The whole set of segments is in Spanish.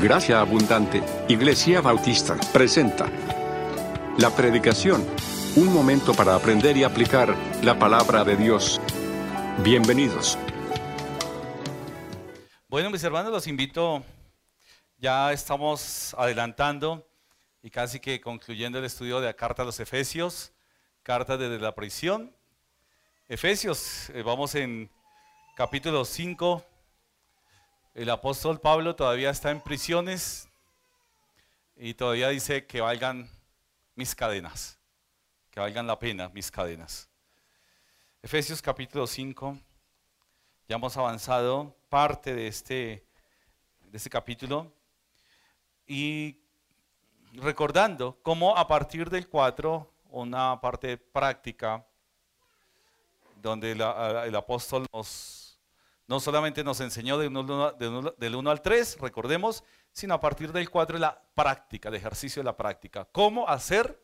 Gracia Abundante, Iglesia Bautista, presenta la predicación, un momento para aprender y aplicar la palabra de Dios. Bienvenidos. Bueno, mis hermanos, los invito, ya estamos adelantando y casi que concluyendo el estudio de la carta a los Efesios, carta desde la prisión. Efesios, eh, vamos en capítulo 5, el apóstol Pablo todavía está en prisiones y todavía dice que valgan mis cadenas, que valgan la pena mis cadenas. Efesios capítulo 5, ya hemos avanzado parte de este, de este capítulo y recordando cómo a partir del 4, una parte práctica, donde el apóstol nos no solamente nos enseñó del 1 al 3, recordemos, sino a partir del 4 la práctica, el ejercicio de la práctica. Cómo hacer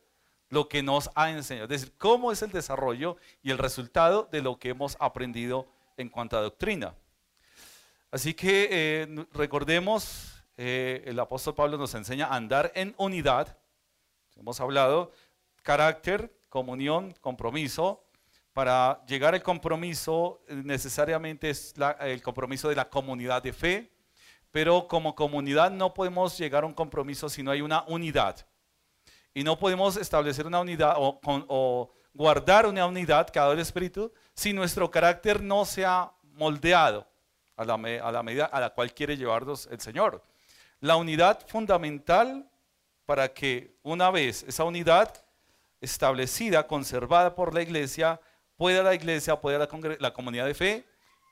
lo que nos ha enseñado. Es decir, cómo es el desarrollo y el resultado de lo que hemos aprendido en cuanto a doctrina. Así que eh, recordemos, eh, el apóstol Pablo nos enseña a andar en unidad. Hemos hablado carácter, comunión, compromiso, para llegar al compromiso eh, necesariamente es el compromiso de la comunidad de fe, pero como comunidad no podemos llegar a un compromiso si no hay una unidad. Y no podemos establecer una unidad o, guardar una unidad que ha dado el Espíritu si nuestro carácter no se ha moldeado a la medida a la cual quiere llevarnos el Señor. La unidad fundamental para que una vez esa unidad establecida, conservada por la iglesia, pueda la iglesia, pueda la, comunidad de fe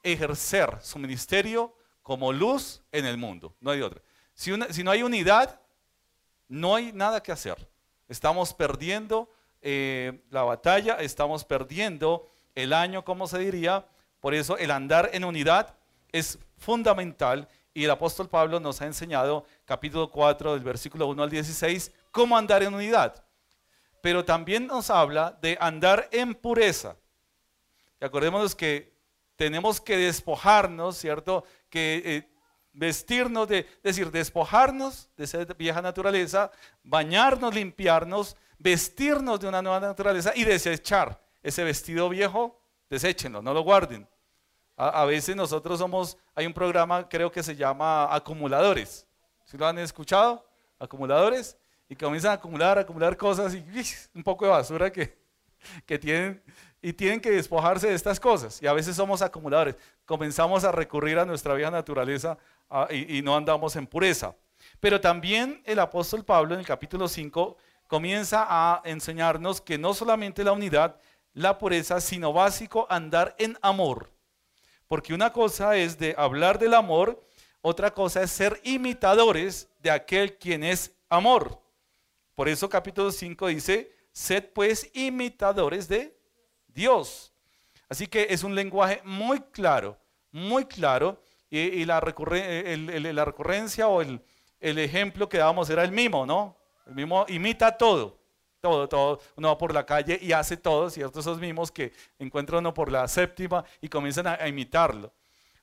ejercer su ministerio como luz en el mundo. No hay otra. Si, no hay unidad, no hay nada que hacer. Estamos perdiendo eh, la batalla, estamos perdiendo el año, como se diría. Por eso el andar en unidad es fundamental y el apóstol Pablo nos ha enseñado, capítulo 4 del versículo 1 al 16, cómo andar en unidad. Pero también nos habla de andar en pureza. Y acordémonos que tenemos que despojarnos, ¿cierto? Que eh, vestirnos de, es decir, despojarnos de esa vieja naturaleza, bañarnos, limpiarnos, vestirnos de una nueva naturaleza y desechar ese vestido viejo, deséchenlo, no lo guarden. A, veces nosotros somos, hay un programa creo que se llama acumuladores. ¿Sí lo han escuchado? Acumuladores. Y comienzan a acumular, acumular cosas y un poco de basura que, que tienen y tienen que despojarse de estas cosas. Y a veces somos acumuladores. Comenzamos a recurrir a nuestra vieja naturaleza y, no andamos en pureza. Pero también el apóstol Pablo en el capítulo 5 comienza a enseñarnos que no solamente la unidad, la pureza, sino básico andar en amor. Porque una cosa es de hablar del amor, otra cosa es ser imitadores de aquel quien es amor. Por eso capítulo 5 dice, sed pues imitadores de Dios. Así que es un lenguaje muy claro, muy claro, y, la, recurrencia o el, ejemplo que dábamos era el mimo, ¿no? El mimo imita todo, todo, todo. Uno va por la calle y hace todo, ¿cierto? Esos mimos que encuentra uno por la séptima y comienzan a imitarlo.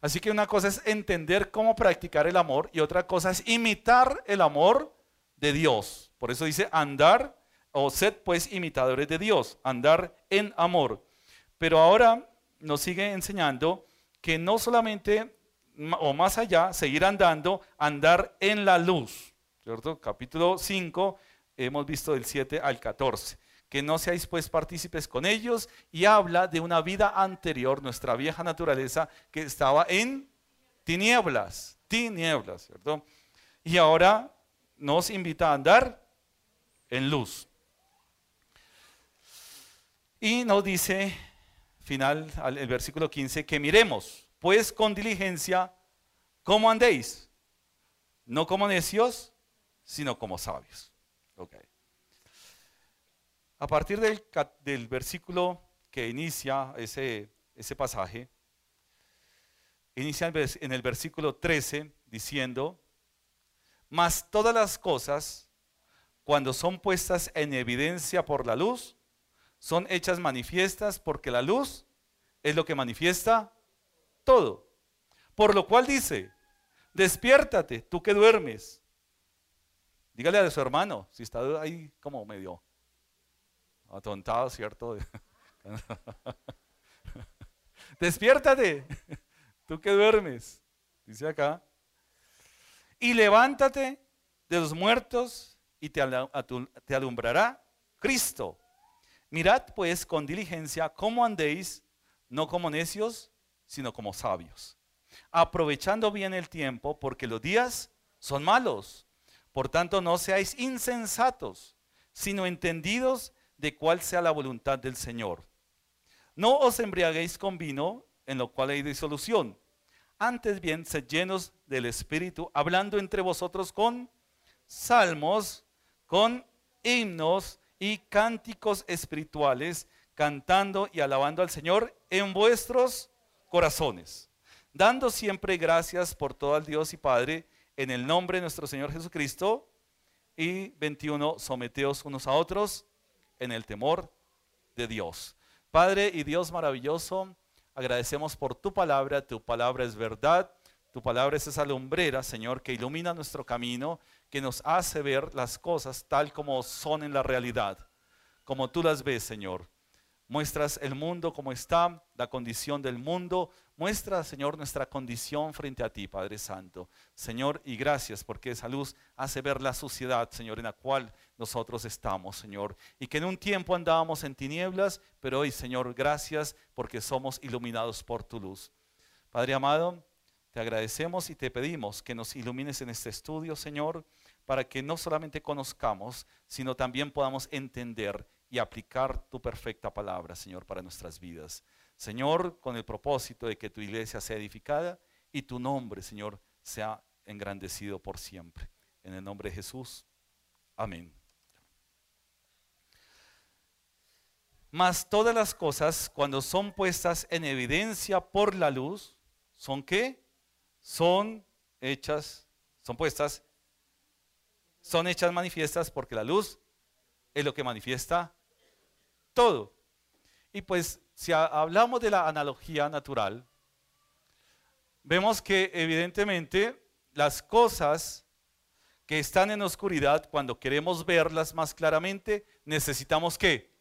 Así que una cosa es entender cómo practicar el amor y otra cosa es imitar el amor de Dios. Por eso dice andar o sed pues imitadores de Dios, andar en amor. Pero ahora nos sigue enseñando que no solamente, o más allá, seguir andando, andar en la luz. ¿Cierto? Capítulo 5, hemos visto del 7 al 14. Que no seáis pues partícipes con ellos y habla de una vida anterior, nuestra vieja naturaleza que estaba en tinieblas, tinieblas, ¿cierto? Y ahora nos invita a andar en luz. Y nos dice, final, el versículo 15, que miremos, pues con diligencia, cómo andéis, no como necios, sino como sabios. A partir del, del, versículo que inicia ese, ese pasaje, inicia en el versículo 13 diciendo, mas todas las cosas, cuando son puestas en evidencia por la luz, son hechas manifiestas porque la luz es lo que manifiesta todo. Por lo cual dice, despiértate, tú que duermes, Dígale a su hermano, si está ahí como medio atontado, ¿cierto? Despiértate, tú que duermes, dice acá. Y levántate de los muertos y te, alumbrará Cristo. Mirad pues con diligencia cómo andéis, no como necios, sino como sabios, aprovechando bien el tiempo, porque los días son malos. Por tanto, no seáis insensatos, sino entendidos de cuál sea la voluntad del Señor. No os embriaguéis con vino, en lo cual hay disolución. Antes bien, sed llenos del Espíritu, hablando entre vosotros con salmos, con himnos y cánticos espirituales, cantando y alabando al Señor en vuestros corazones, dando siempre gracias por todo al Dios y Padre en el nombre de nuestro Señor Jesucristo. Y 21, someteos unos a otros en el temor de Dios. Padre y Dios maravilloso, agradecemos por tu palabra, tu palabra es verdad, tu palabra es esa lumbrera, Señor, que ilumina nuestro camino, que nos hace ver las cosas tal como son en la realidad, como tú las ves, Señor. Muestras el mundo como está, la condición del mundo. Muestra, Señor, nuestra condición frente a ti, Padre Santo. Señor, y gracias porque esa luz hace ver la suciedad, Señor, en la cual nosotros estamos, Señor. Y que en un tiempo andábamos en tinieblas, pero hoy, Señor, gracias porque somos iluminados por tu luz. Padre amado, te agradecemos y te pedimos que nos ilumines en este estudio, Señor, para que no solamente conozcamos, sino también podamos entender y aplicar tu perfecta palabra, Señor, para nuestras vidas. Señor, con el propósito de que tu iglesia sea edificada y tu nombre, Señor, sea engrandecido por siempre. En el nombre de Jesús. Amén. Mas todas las cosas, cuando son puestas en evidencia por la luz, ¿son qué? Son hechas, son puestas, son hechas manifiestas porque la luz es lo que manifiesta todo. Y pues si hablamos de la analogía natural, vemos que evidentemente las cosas que están en oscuridad, cuando queremos verlas más claramente, necesitamos que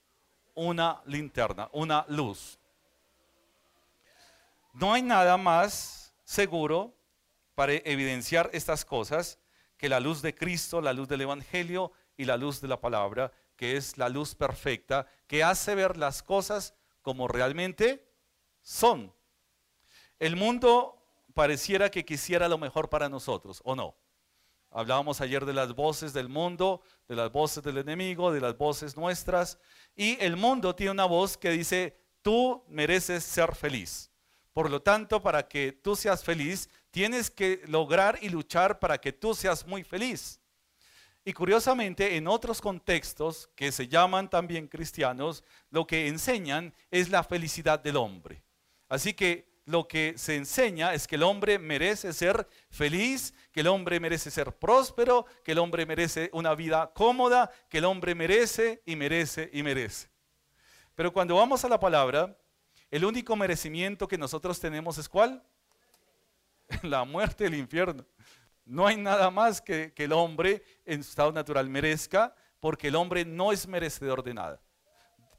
una linterna, una luz. No hay nada más seguro para evidenciar estas cosas que la luz de Cristo, la luz del Evangelio y la luz de la palabra, que es la luz perfecta, que hace ver las cosas como realmente son. El mundo pareciera que quisiera lo mejor para nosotros, ¿o no? Hablábamos ayer de las voces del mundo, de las voces del enemigo, de las voces nuestras, y el mundo tiene una voz que dice, tú mereces ser feliz. Por lo tanto, para que tú seas feliz, tienes que lograr y luchar para que tú seas muy feliz. Y curiosamente, en otros contextos que se llaman también cristianos, lo que enseñan es la felicidad del hombre. Así que lo que se enseña es que el hombre merece ser feliz, que el hombre merece ser próspero, que el hombre merece una vida cómoda, que el hombre merece y merece y merece. Pero cuando vamos a la palabra, el único merecimiento que nosotros tenemos es cuál? La muerte del infierno. No hay nada más que, que el hombre en su estado natural merezca, porque el hombre no es merecedor de nada.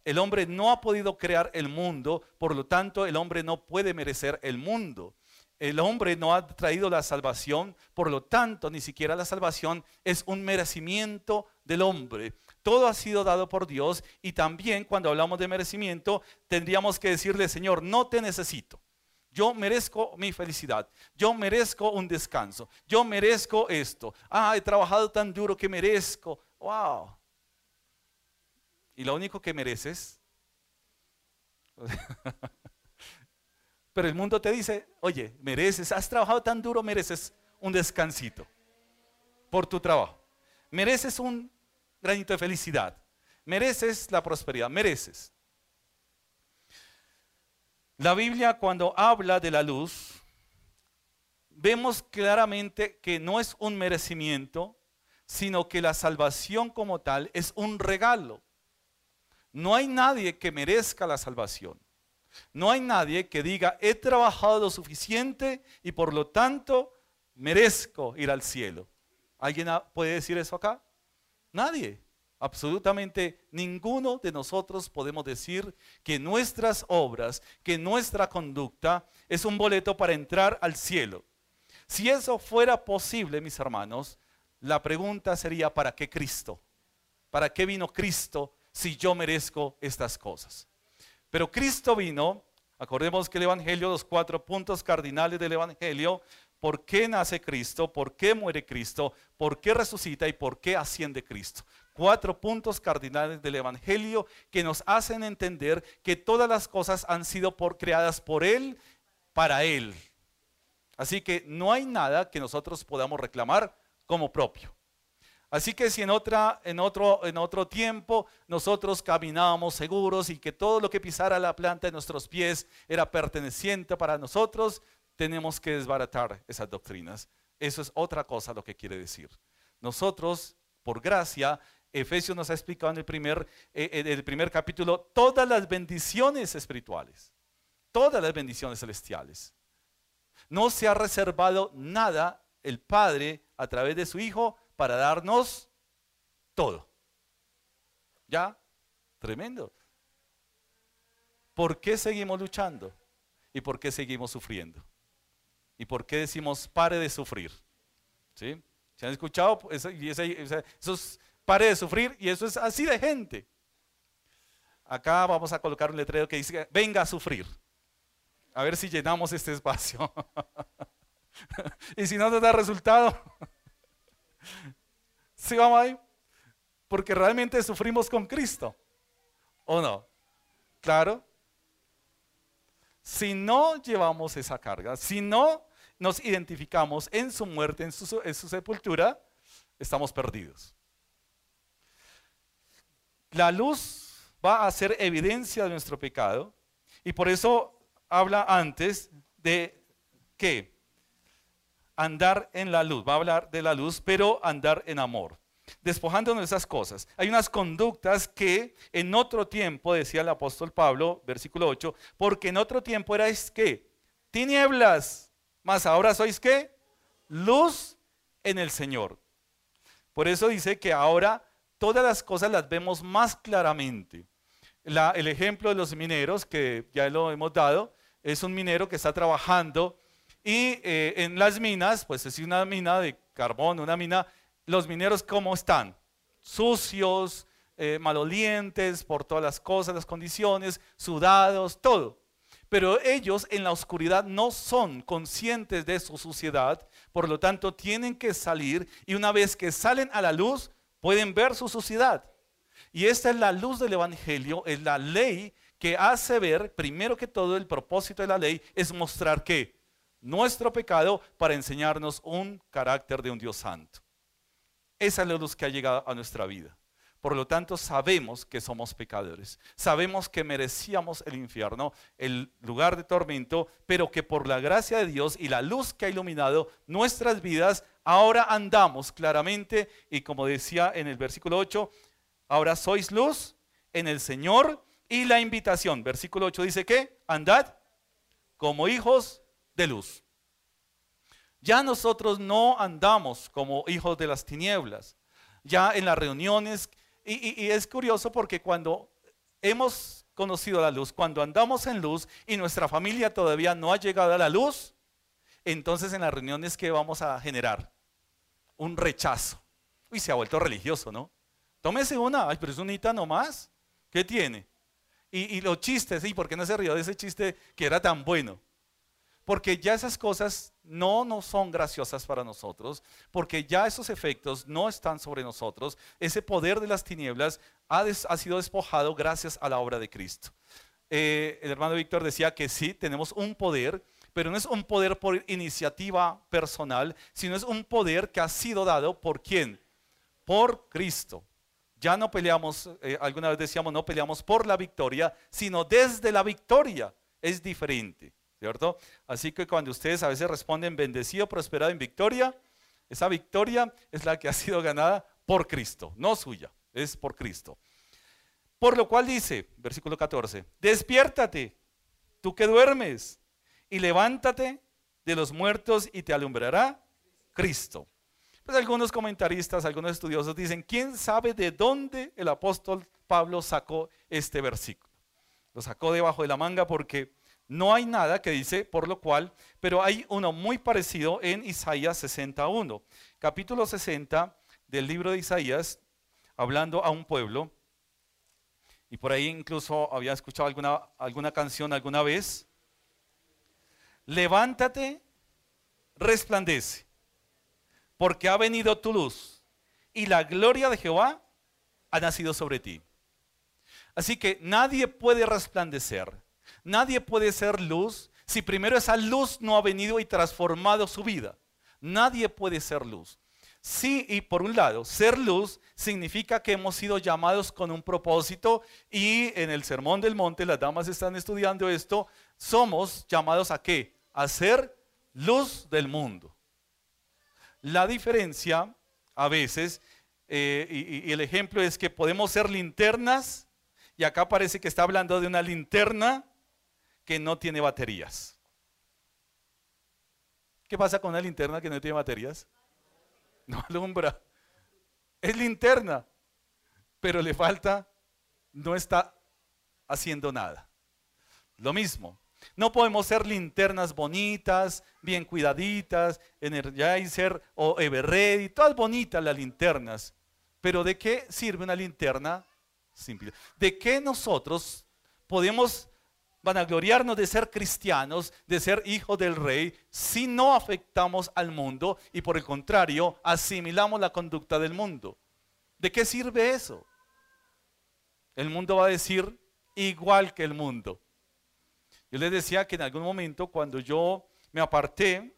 El hombre no ha podido crear el mundo, por lo tanto el hombre no puede merecer el mundo. El hombre no ha traído la salvación, por lo tanto ni siquiera la salvación es un merecimiento del hombre. Todo ha sido dado por Dios y también cuando hablamos de merecimiento tendríamos que decirle, Señor, no te necesito. Yo merezco mi felicidad. Yo merezco un descanso. Yo merezco esto. Ah, he trabajado tan duro que merezco. Wow. Y lo único que mereces. Pero el mundo te dice, oye, mereces, has trabajado tan duro, mereces un descansito por tu trabajo. Mereces un granito de felicidad. Mereces la prosperidad, mereces. La Biblia cuando habla de la luz, vemos claramente que no es un merecimiento, sino que la salvación como tal es un regalo. No hay nadie que merezca la salvación. No hay nadie que diga, he trabajado lo suficiente y por lo tanto merezco ir al cielo. ¿Alguien puede decir eso acá? Nadie. Absolutamente ninguno de nosotros podemos decir que nuestras obras, que nuestra conducta es un boleto para entrar al cielo. Si eso fuera posible, mis hermanos, la pregunta sería, ¿para qué Cristo? ¿Para qué vino Cristo si yo merezco estas cosas? Pero Cristo vino, acordemos que el Evangelio, los cuatro puntos cardinales del Evangelio, ¿por qué nace Cristo? ¿Por qué muere Cristo? ¿Por qué resucita y por qué asciende Cristo? Cuatro puntos cardinales del Evangelio que nos hacen entender que todas las cosas han sido por, creadas por Él, para Él. Así que no hay nada que nosotros podamos reclamar como propio. Así que si en, otra, en, otro, en otro tiempo nosotros caminábamos seguros y que todo lo que pisara la planta de nuestros pies era perteneciente para nosotros, tenemos que desbaratar esas doctrinas. Eso es otra cosa lo que quiere decir. Nosotros, por gracia, Efesios nos ha explicado en el primer, eh, el primer capítulo todas las bendiciones espirituales, todas las bendiciones celestiales. No se ha reservado nada el Padre a través de su Hijo para darnos todo. ¿Ya? Tremendo. ¿Por qué seguimos luchando? ¿Y por qué seguimos sufriendo? ¿Y por qué decimos pare de sufrir? ¿Sí? ¿Se han escuchado? Eso, es pare de sufrir y eso es así de gente. Acá vamos a colocar un letrero que dice, venga a sufrir. A ver si llenamos este espacio. y si no nos da resultado, ¿sí vamos ahí? Porque realmente sufrimos con Cristo. ¿O no? Claro. Si no llevamos esa carga, si no nos identificamos en su muerte, en su, en su sepultura, estamos perdidos. La luz va a hacer evidencia de nuestro pecado y por eso habla antes de qué? andar en la luz, va a hablar de la luz, pero andar en amor. Despojándonos de esas cosas. Hay unas conductas que en otro tiempo, decía el apóstol Pablo, versículo 8, porque en otro tiempo erais qué? Tinieblas, mas ahora sois qué? Luz en el Señor. Por eso dice que ahora todas las cosas las vemos más claramente. el ejemplo de los mineros, que ya lo hemos dado, es un minero que está trabajando y eh, en las minas, pues es una mina de carbón, una mina, los mineros ¿cómo están? Sucios, eh, malolientes por todas las cosas, las condiciones, sudados, todo. Pero ellos en la oscuridad no son conscientes de su suciedad, por lo tanto tienen que salir y una vez que salen a la luz pueden ver su suciedad. Y esta es la luz del Evangelio, es la ley que hace ver, primero que todo, el propósito de la ley es mostrar que nuestro pecado para enseñarnos un carácter de un Dios santo. Esa es la luz que ha llegado a nuestra vida. Por lo tanto, sabemos que somos pecadores. Sabemos que merecíamos el infierno, el lugar de tormento, pero que por la gracia de Dios y la luz que ha iluminado nuestras vidas, ahora andamos claramente y como decía en el versículo 8, ahora sois luz en el Señor y la invitación. Versículo 8 dice que andad como hijos de luz. Ya nosotros no andamos como hijos de las tinieblas. Ya en las reuniones, y, es curioso porque cuando hemos conocido la luz, cuando andamos en luz y nuestra familia todavía no ha llegado a la luz, entonces en las reuniones que vamos a generar un rechazo. Uy, se ha vuelto religioso, ¿no? Tómese una, ay, pero es unita nomás. ¿Qué tiene? Y, y los chistes, ¿y por qué no se rió de ese chiste que era tan bueno? porque ya esas cosas no, no son graciosas para nosotros, porque ya esos efectos no están sobre nosotros. Ese poder de las tinieblas ha, sido despojado gracias a la obra de Cristo. Eh, el hermano Víctor decía que sí, tenemos un poder, pero no es un poder por iniciativa personal, sino es un poder que ha sido dado por quién? Por Cristo. Ya no peleamos, eh, alguna vez decíamos, no peleamos por la victoria, sino desde la victoria. Es diferente. ¿Cierto? Así que cuando ustedes a veces responden bendecido, prosperado en victoria, esa victoria es la que ha sido ganada por Cristo, no suya, es por Cristo. Por lo cual dice, versículo 14, despiértate, tú que duermes, y levántate de los muertos y te alumbrará Cristo. Pues algunos comentaristas, algunos estudiosos dicen, ¿quién sabe de dónde el apóstol Pablo sacó este versículo? Lo sacó debajo de la manga porque no hay nada que dice por lo cual, pero hay uno muy parecido en Isaías 61, capítulo 60 del libro de Isaías, hablando a un pueblo. Y por ahí incluso había escuchado alguna, alguna canción alguna vez. Levántate, resplandece, porque ha venido tu luz y la gloria de Jehová ha nacido sobre ti. Así que nadie puede resplandecer, nadie puede ser luz si primero esa luz no ha venido y transformado su vida. Nadie puede ser luz. Sí, y por un lado, ser luz significa que hemos sido llamados con un propósito y en el Sermón del Monte, las damas están estudiando esto, somos llamados a qué? A ser luz del mundo. La diferencia a veces, eh, y, y el ejemplo es que podemos ser linternas y acá parece que está hablando de una linterna que no tiene baterías. ¿Qué pasa con una linterna que no tiene baterías? No alumbra. Es linterna, pero le falta, no está haciendo nada. Lo mismo. No podemos ser linternas bonitas, bien cuidaditas, Energizer o Everready, todas bonitas las linternas. Pero ¿de qué sirve una linterna simple. ¿De qué nosotros podemos vanagloriarnos de ser cristianos, de ser hijos del rey, si no afectamos al mundo y por el contrario asimilamos la conducta del mundo? ¿De qué sirve eso? El mundo va a decir igual que el mundo. Yo les decía que en algún momento cuando yo me aparté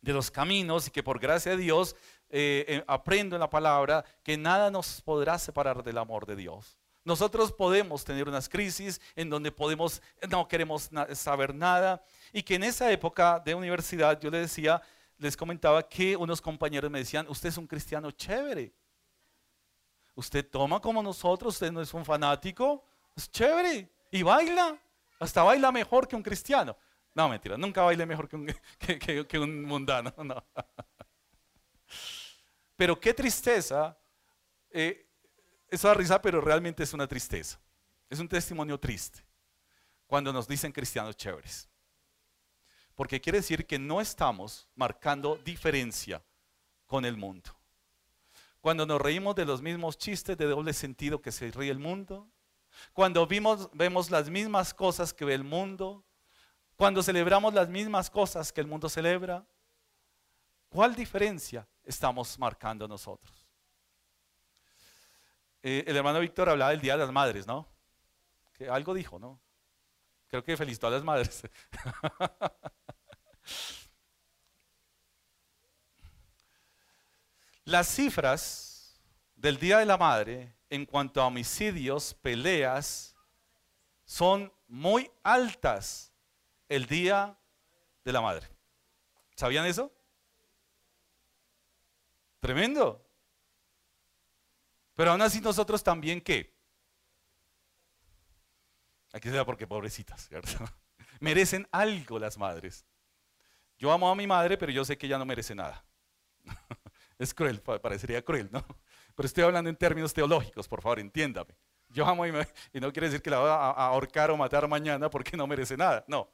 de los caminos y que por gracia de Dios eh, eh, aprendo en la palabra que nada nos podrá separar del amor de Dios. Nosotros podemos tener unas crisis en donde podemos, no queremos saber nada y que en esa época de universidad yo les decía, les comentaba que unos compañeros me decían, usted es un cristiano chévere. Usted toma como nosotros, usted no es un fanático, es chévere y baila, hasta baila mejor que un cristiano. No, mentira, nunca baile mejor que un, que un mundano. No. Pero qué tristeza, eh, eso da risa, pero realmente es una tristeza. Es un testimonio triste cuando nos dicen cristianos chéveres. Porque quiere decir que no estamos marcando diferencia con el mundo. Cuando nos reímos de los mismos chistes de doble sentido que se ríe el mundo, cuando vemos las mismas cosas que ve el mundo, cuando celebramos las mismas cosas que el mundo celebra, ¿cuál diferencia estamos marcando nosotros. Eh, el hermano Víctor hablaba del Día de las Madres, ¿no? Que algo dijo, ¿no? Creo que felicitó a las madres. las cifras del Día de la Madre en cuanto a homicidios, peleas, son muy altas el Día de la Madre. ¿Sabían eso? Tremendo. Pero aún así nosotros también qué? Aquí se da porque pobrecitas, ¿cierto? Merecen algo las madres. Yo amo a mi madre, pero yo sé que ella no merece nada. es cruel, parecería cruel, ¿no? Pero estoy hablando en términos teológicos, por favor, entiéndame. Yo amo y, y no quiere decir que la voy a ahorcar o matar mañana porque no merece nada. No.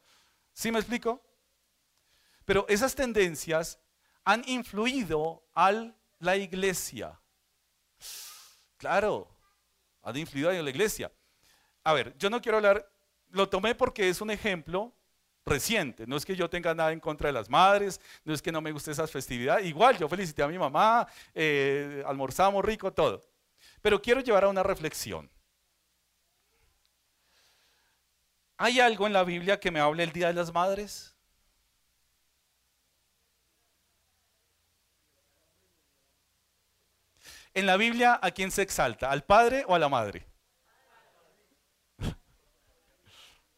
¿Sí me explico? Pero esas tendencias han influido a la iglesia. Claro, han influido en la iglesia. A ver, yo no quiero hablar, lo tomé porque es un ejemplo reciente. No es que yo tenga nada en contra de las madres, no es que no me guste esas festividades. Igual, yo felicité a mi mamá, eh, almorzamos rico, todo. Pero quiero llevar a una reflexión. ¿Hay algo en la Biblia que me hable el Día de las Madres? En la Biblia, ¿a quién se exalta? ¿Al padre o a la madre?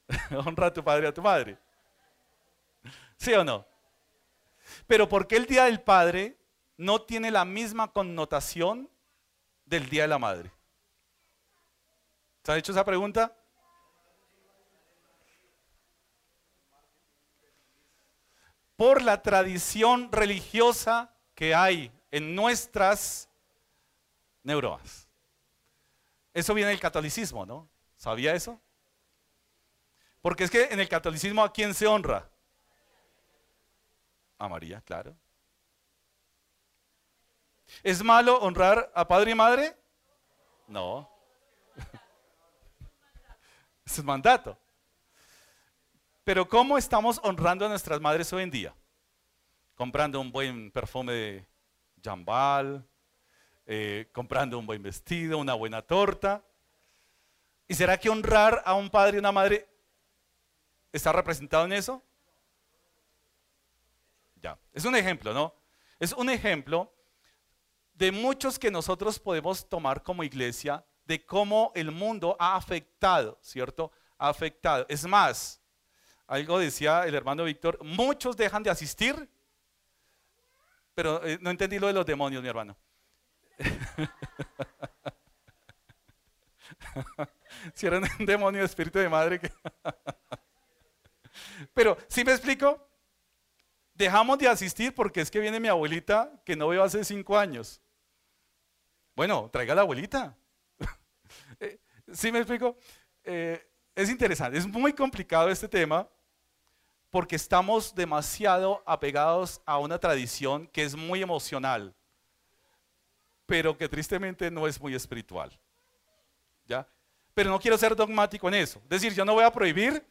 Honra a tu padre y a tu madre. ¿Sí o no? Pero ¿por qué el Día del Padre no tiene la misma connotación del Día de la Madre? ¿Se ha hecho esa pregunta? Por la tradición religiosa que hay en nuestras neuronas. Eso viene del catolicismo, ¿no? ¿Sabía eso? Porque es que en el catolicismo a quién se honra? A María, claro. ¿Es malo honrar a padre y madre? No. es un mandato. Pero ¿cómo estamos honrando a nuestras madres hoy en día? Comprando un buen perfume de jambal, eh, comprando un buen vestido, una buena torta. ¿Y será que honrar a un padre y una madre está representado en eso? Ya, es un ejemplo, ¿no? Es un ejemplo de muchos que nosotros podemos tomar como iglesia de cómo el mundo ha afectado, ¿cierto? Ha afectado. Es más, algo decía el hermano Víctor, muchos dejan de asistir, pero eh, no entendí lo de los demonios, mi hermano. si era un demonio de espíritu de madre pero, ¿sí me explico? Dejamos de asistir porque es que viene mi abuelita que no veo hace cinco años. Bueno, traiga la abuelita. Eh, ¿Sí me explico? Eh, es interesante, es muy complicado este tema porque estamos demasiado apegados a una tradición que es muy emocional, pero que tristemente no es muy espiritual. ¿Ya? Pero no quiero ser dogmático en eso. Es decir, yo no voy a prohibir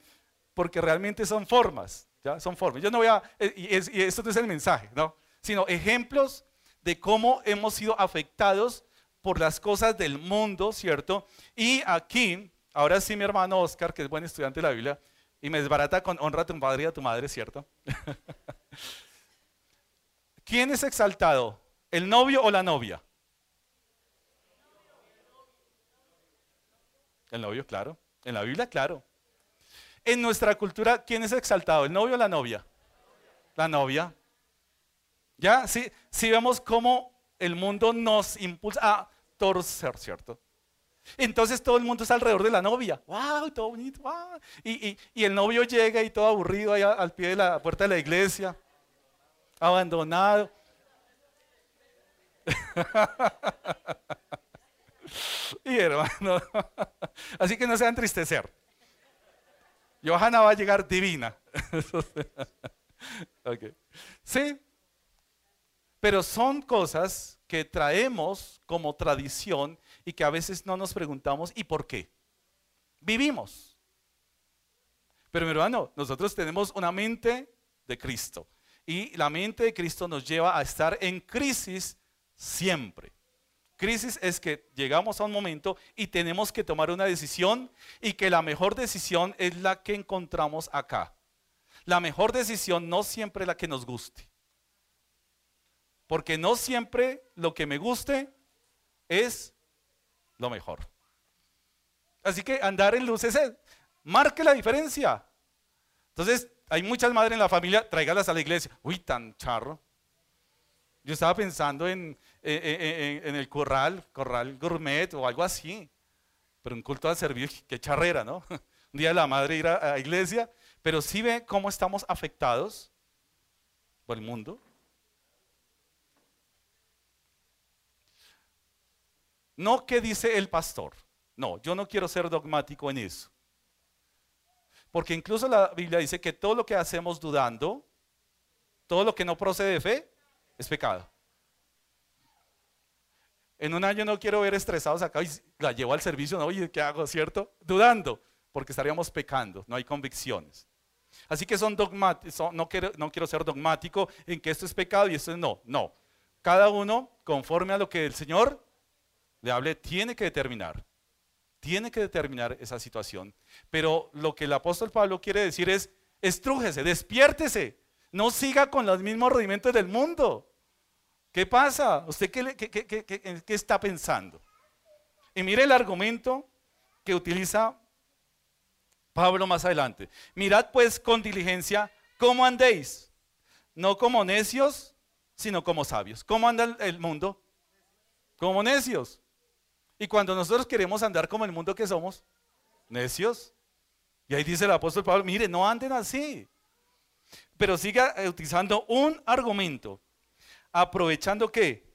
porque realmente son formas, ¿ya? Son formas. Yo no voy a, eh, y, y esto es el mensaje, ¿no? Sino ejemplos de cómo hemos sido afectados por las cosas del mundo, ¿cierto? Y aquí, ahora sí mi hermano Oscar, que es buen estudiante de la Biblia, y me desbarata con honra a tu padre y a tu madre, ¿cierto? ¿Quién es exaltado? ¿El novio o la novia? El novio, claro. En la Biblia, claro. En nuestra cultura, ¿quién es exaltado? ¿El novio o la novia? La novia. ¿Ya? Sí, sí vemos cómo el mundo nos impulsa a torcer, ¿cierto? Entonces todo el mundo está alrededor de la novia. ¡Wow! Todo bonito. ¡Wow! Y, el novio llega y todo aburrido ahí al pie de la puerta de la iglesia, abandonado. y hermano, así que no se va a entristecer. Johanna va a llegar divina. Sí, pero son cosas que traemos como tradición y que a veces no nos preguntamos ¿y por qué? Vivimos. Pero mi hermano, nosotros tenemos una mente de Cristo y la mente de Cristo nos lleva a estar en crisis siempre. Crisis es que llegamos a un momento y tenemos que tomar una decisión y que la mejor decisión es la que encontramos acá. La mejor decisión no siempre es la que nos guste. Porque no siempre lo que me guste es lo mejor. Así que andar en luces es, marque la diferencia. Entonces, hay muchas madres en la familia, tráigalas a la iglesia. Uy, tan charro. Yo estaba pensando en, en, el corral, corral gourmet o algo así. Pero un culto al servicio, qué charrera, ¿no? Un día la madre ir a la iglesia, pero sí ve cómo estamos afectados por el mundo. No que dice el pastor. No, yo no quiero ser dogmático en eso. Porque incluso la Biblia dice que todo lo que hacemos dudando, todo lo que no procede de fe, es pecado. En un año no quiero ver estresados acá y la llevo al servicio, no, oye, ¿qué hago, cierto? Dudando, porque estaríamos pecando, no hay convicciones. Así que son dogmáticos, no quiero, no quiero ser dogmático en que esto es pecado y esto es no, no. Cada uno conforme a lo que el Señor le hable, tiene que determinar, tiene que determinar esa situación. Pero lo que el apóstol Pablo quiere decir es, estrújese, despiértese, no siga con los mismos rudimentos del mundo. ¿Qué pasa? ¿Usted qué, qué está pensando? Y mire el argumento que utiliza Pablo más adelante. Mirad pues con diligencia cómo andéis, no como necios, sino como sabios. ¿Cómo anda el mundo? Como necios. Y cuando nosotros queremos andar como el mundo que somos, necios. Y ahí dice el apóstol Pablo, mire, no anden así. Pero siga utilizando un argumento, aprovechando que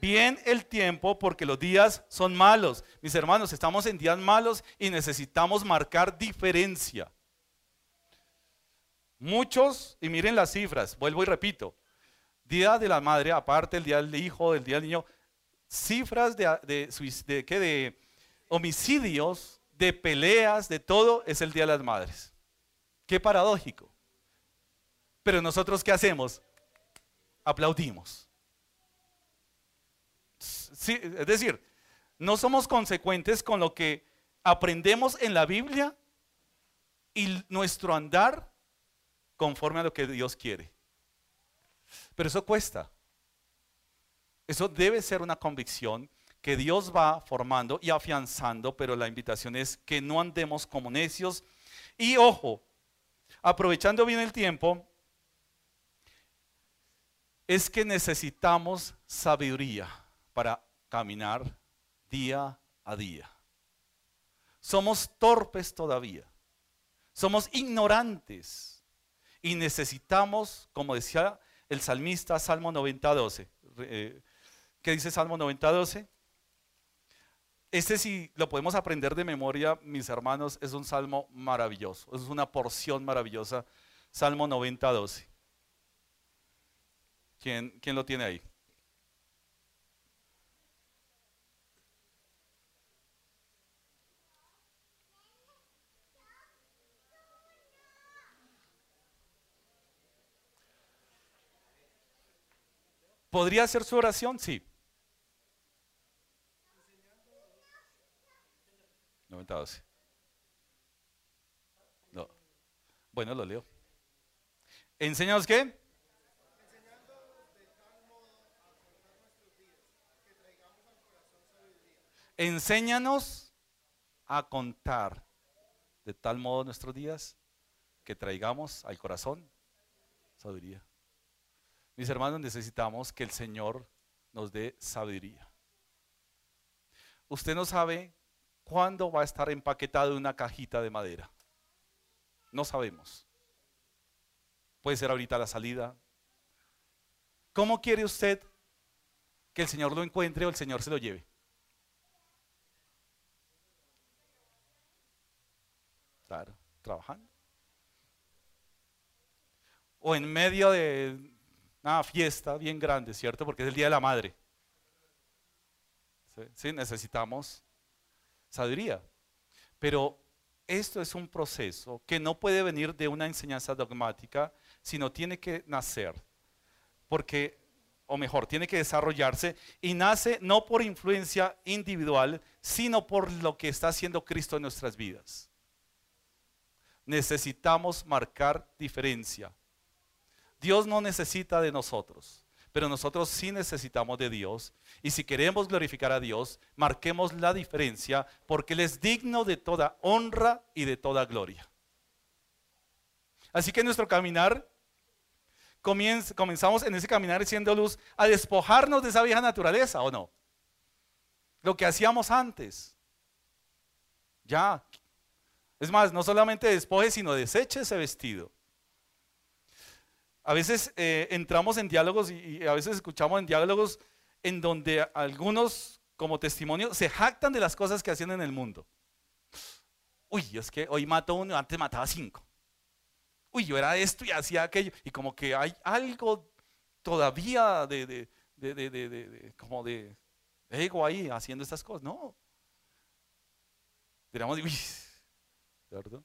bien el tiempo porque los días son malos. Mis hermanos, estamos en días malos y necesitamos marcar diferencia. Muchos, y miren las cifras, vuelvo y repito, Día de la Madre, aparte el Día del Hijo, el Día del Niño, cifras de, de, de, de homicidios, de peleas, de todo, es el Día de las Madres. Qué paradójico. Pero nosotros, ¿qué hacemos? Aplaudimos. Es decir, no somos consecuentes con lo que aprendemos en la Biblia y nuestro andar conforme a lo que Dios quiere. Pero eso cuesta. Eso debe ser una convicción que Dios va formando y afianzando, pero la invitación es que no andemos como necios. Y ojo, aprovechando bien el tiempo, es que necesitamos sabiduría para caminar día a día. Somos torpes todavía. Somos ignorantes. Y necesitamos, como decía el salmista, Salmo 90, 12. Eh, ¿Qué dice Salmo 90, 12? Este si lo podemos aprender de memoria, mis hermanos, es un salmo maravilloso. Es una porción maravillosa. Salmo 90, 12. ¿Quién, quién lo tiene ahí? ¿Podría ser su oración? Sí. 90 No. Bueno, lo leo. ¿Enséñanos qué? Enséñanos a contar de tal modo nuestros días que traigamos al corazón sabiduría. Mis hermanos, necesitamos que el Señor nos dé sabiduría. Usted no sabe cuándo va a estar empaquetado una cajita de madera. No sabemos. Puede ser ahorita la salida. ¿Cómo quiere usted que el Señor lo encuentre o el Señor se lo lleve? Claro, trabajando. O en medio de una fiesta bien grande, ¿cierto? Porque es el Día de la Madre. ¿Sí? Necesitamos sabiduría. Pero esto es un proceso que no puede venir de una enseñanza dogmática, sino tiene que nacer. Porque, o mejor, tiene que desarrollarse y nace no por influencia individual, sino por lo que está haciendo Cristo en nuestras vidas. Necesitamos marcar diferencia. Dios no necesita de nosotros, pero nosotros sí necesitamos de Dios. Y si queremos glorificar a Dios, marquemos la diferencia porque Él es digno de toda honra y de toda gloria. Así que nuestro caminar, comenzamos en ese caminar siendo luz a despojarnos de esa vieja naturaleza, ¿o no? Lo que hacíamos antes. Ya. Es más, no solamente despoje, sino deseche ese vestido. A veces eh, entramos en diálogos y, a veces escuchamos en diálogos en donde algunos, como testimonio, se jactan de las cosas que hacían en el mundo. Uy, es que hoy mató uno, antes mataba cinco. Uy, yo era esto y hacía aquello. Y como que hay algo todavía de, de, de, de como de ego ahí haciendo estas cosas. No. Diríamos, uy, El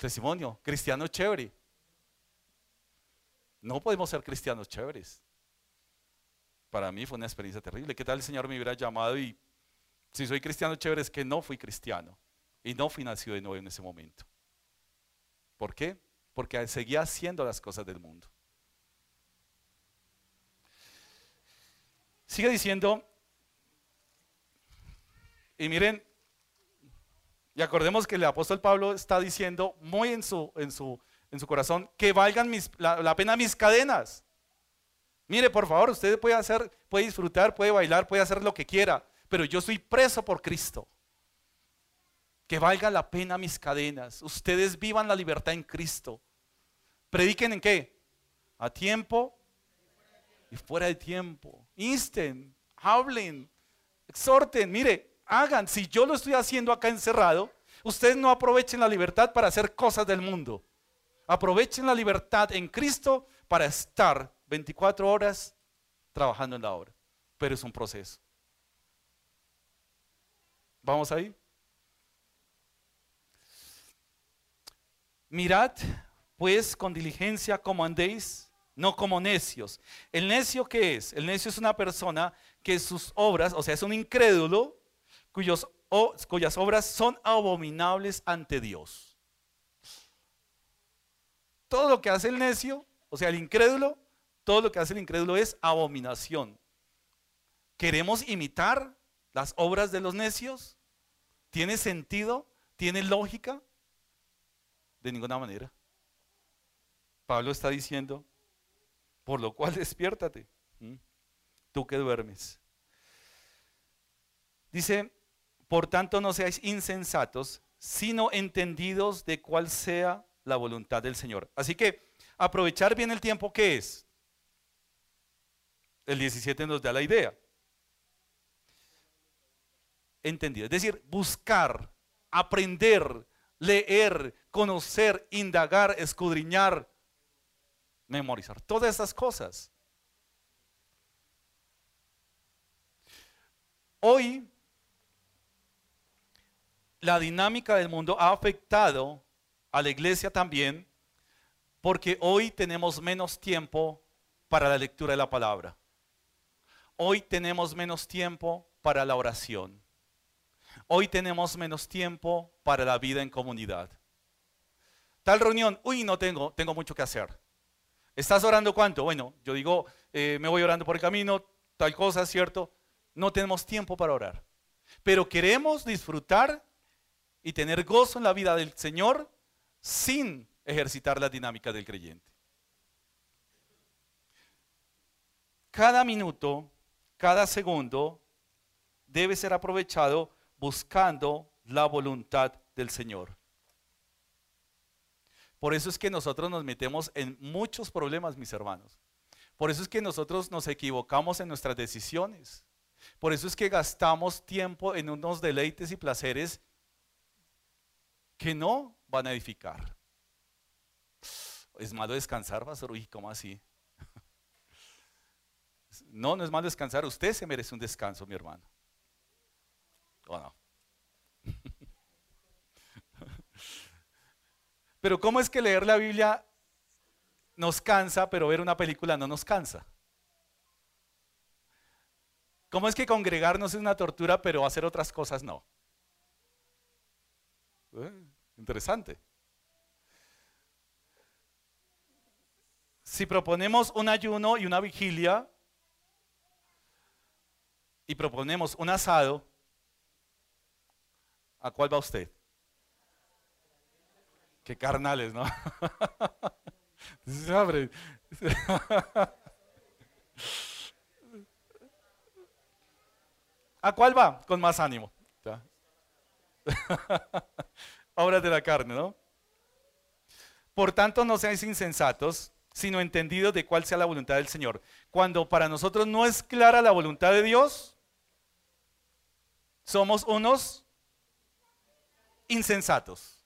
testimonio, cristiano chévere. No podemos ser cristianos chéveres. Para mí fue una experiencia terrible. ¿Qué tal el Señor me hubiera llamado y si soy cristiano chévere es que no fui cristiano y no fui nacido de nuevo en ese momento? ¿Por qué? Porque seguía haciendo las cosas del mundo. Sigue diciendo, y miren, y acordemos que el apóstol Pablo está diciendo muy en su, en su en su corazón, que valgan la, pena mis cadenas. Mire, por favor, usted puede hacer, puede disfrutar, puede bailar, puede hacer lo que quiera, pero yo soy preso por Cristo. Que valga la pena mis cadenas. Ustedes vivan la libertad en Cristo. Prediquen en qué? A tiempo y fuera de tiempo. Insten, hablen, exhorten, mire, hagan. Si yo lo estoy haciendo acá encerrado, ustedes no aprovechen la libertad para hacer cosas del mundo. Aprovechen la libertad en Cristo para estar 24 horas trabajando en la obra. Pero es un proceso. ¿Vamos ahí? Mirad, pues, con diligencia como andéis, no como necios. ¿El necio qué es? El necio es una persona que sus obras, o sea, es un incrédulo cuyos, cuyas obras son abominables ante Dios. Todo lo que hace el necio, o sea, el incrédulo, todo lo que hace el incrédulo es abominación. ¿Queremos imitar las obras de los necios? ¿Tiene sentido? ¿Tiene lógica? De ninguna manera. Pablo está diciendo, por lo cual despiértate, tú que duermes. Dice, por tanto no seáis insensatos, sino entendidos de cuál sea la voluntad del Señor. Así que aprovechar bien el tiempo que es. El 17 nos da la idea. Entendido. Es decir, buscar, aprender, leer, conocer, indagar, escudriñar, memorizar. Todas esas cosas. Hoy la dinámica del mundo ha afectado a la iglesia también porque hoy tenemos menos tiempo para la lectura de la palabra. Hoy tenemos menos tiempo para la oración. Hoy tenemos menos tiempo para la vida en comunidad. Tal reunión, uy, no tengo, tengo mucho que hacer. ¿Estás orando cuánto? Bueno, yo digo, eh, me voy orando por el camino, tal cosa, ¿cierto? No tenemos tiempo para orar. Pero queremos disfrutar y tener gozo en la vida del Señor sin ejercitar la dinámica del creyente. Cada minuto, cada segundo debe ser aprovechado buscando la voluntad del Señor. Por eso es que nosotros nos metemos en muchos problemas, mis hermanos. Por eso es que nosotros nos equivocamos en nuestras decisiones. Por eso es que gastamos tiempo en unos deleites y placeres que no van a edificar. Es malo descansar, pastor. Uy, ¿cómo así? No, no es malo descansar. Usted se merece un descanso, mi hermano. ¿O no? Pero ¿cómo es que leer la Biblia nos cansa, pero ver una película no nos cansa? ¿Cómo es que congregarnos es una tortura, pero hacer otras cosas no? Eh, interesante. Si proponemos un ayuno y una vigilia y proponemos un asado, ¿a cuál va usted? Qué carnales, ¿no? ¿A cuál va? Con más ánimo. Obras de la carne, ¿no? Por tanto, no seáis insensatos, sino entendidos de cuál sea la voluntad del Señor. Cuando para nosotros no es clara la voluntad de Dios, somos unos insensatos.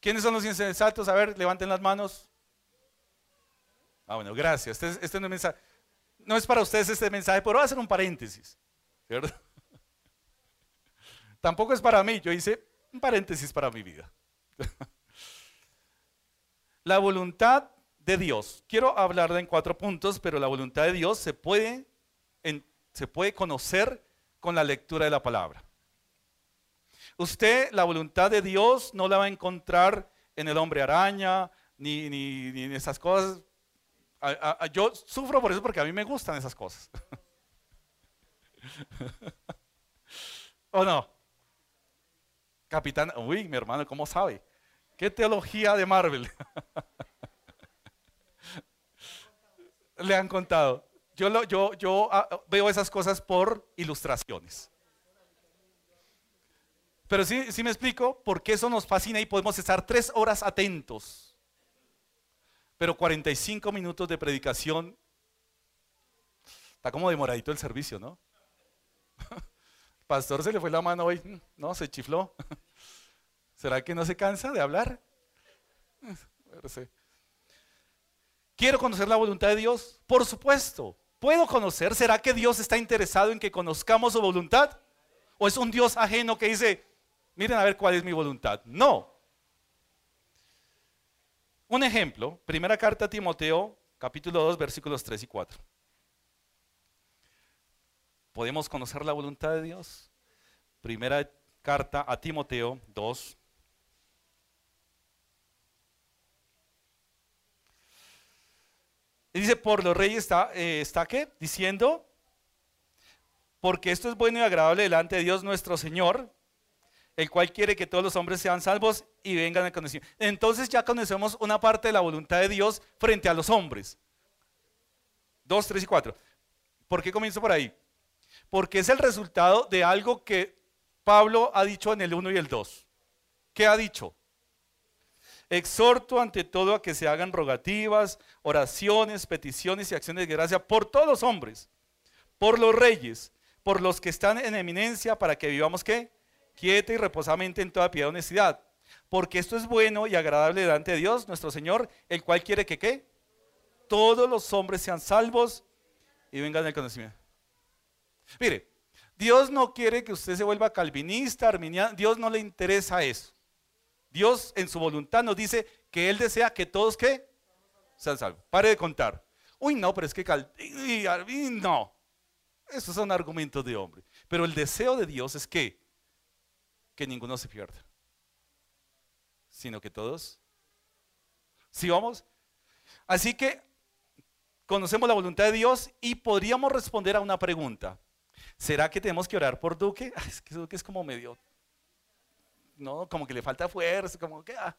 ¿Quiénes son los insensatos? A ver, levanten las manos. Ah, bueno, gracias. Este, este no, es mensaje, no es para ustedes este mensaje, pero voy a hacer un paréntesis. Tampoco es para mí, yo hice un paréntesis para mi vida. la voluntad de Dios. Quiero hablarla en cuatro puntos, pero la voluntad de Dios se puede, se puede conocer con la lectura de la palabra. Usted la voluntad de Dios no la va a encontrar en el hombre araña, ni, en esas cosas. yo sufro por eso porque a mí me gustan esas cosas. ¿O no? Capitán, uy, mi hermano, ¿cómo sabe? ¿Qué teología de Marvel? Le han contado. Yo, yo, yo ah, veo esas cosas por ilustraciones. Pero sí, sí me explico por qué eso nos fascina y podemos estar tres horas atentos pero 45 minutos de predicación. Está como demoradito el servicio, ¿no? Pastor se le fue la mano hoy, no, se chifló. ¿Será que no se cansa de hablar? ¿Quiero conocer la voluntad de Dios? Por supuesto. ¿Puedo conocer? ¿Será que Dios está interesado en que conozcamos su voluntad? ¿O es un Dios ajeno que dice, miren a ver cuál es mi voluntad? No. Un ejemplo, primera carta a Timoteo, capítulo 2, versículos 3 y 4. ¿Podemos conocer la voluntad de Dios? Primera carta a Timoteo 2, Y dice, por los reyes está, eh, ¿está qué? Diciendo, porque esto es bueno y agradable delante de Dios nuestro Señor, el cual quiere que todos los hombres sean salvos y vengan a conocimiento. Entonces ya conocemos una parte de la voluntad de Dios frente a los hombres. Dos, tres y cuatro. ¿Por qué comienzo por ahí? Porque es el resultado de algo que Pablo ha dicho en el 1 y el 2. ¿Qué ha dicho? Exhorto ante todo a que se hagan rogativas, oraciones, peticiones y acciones de gracia por todos los hombres, por los reyes, por los que están en eminencia, para que vivamos qué? Quieta y reposadamente en toda piedad y honestidad. Porque esto es bueno y agradable delante de Dios, nuestro Señor, el cual quiere que qué? Todos los hombres sean salvos y vengan al conocimiento. Mire, Dios no quiere que usted se vuelva calvinista, arminiano, Dios no le interesa eso. Dios en su voluntad nos dice que Él desea que todos sean salvos. Pare de contar. Uy, no, pero es que no. Esos son argumentos de hombre. Pero el deseo de Dios es que que ninguno se pierda, sino que todos. ¿Sí vamos? Así que conocemos la voluntad de Dios y podríamos responder a una pregunta. ¿Será que tenemos que orar por Duque? Es que Duque es como medio no, como que le falta fuerza, como que... Ah.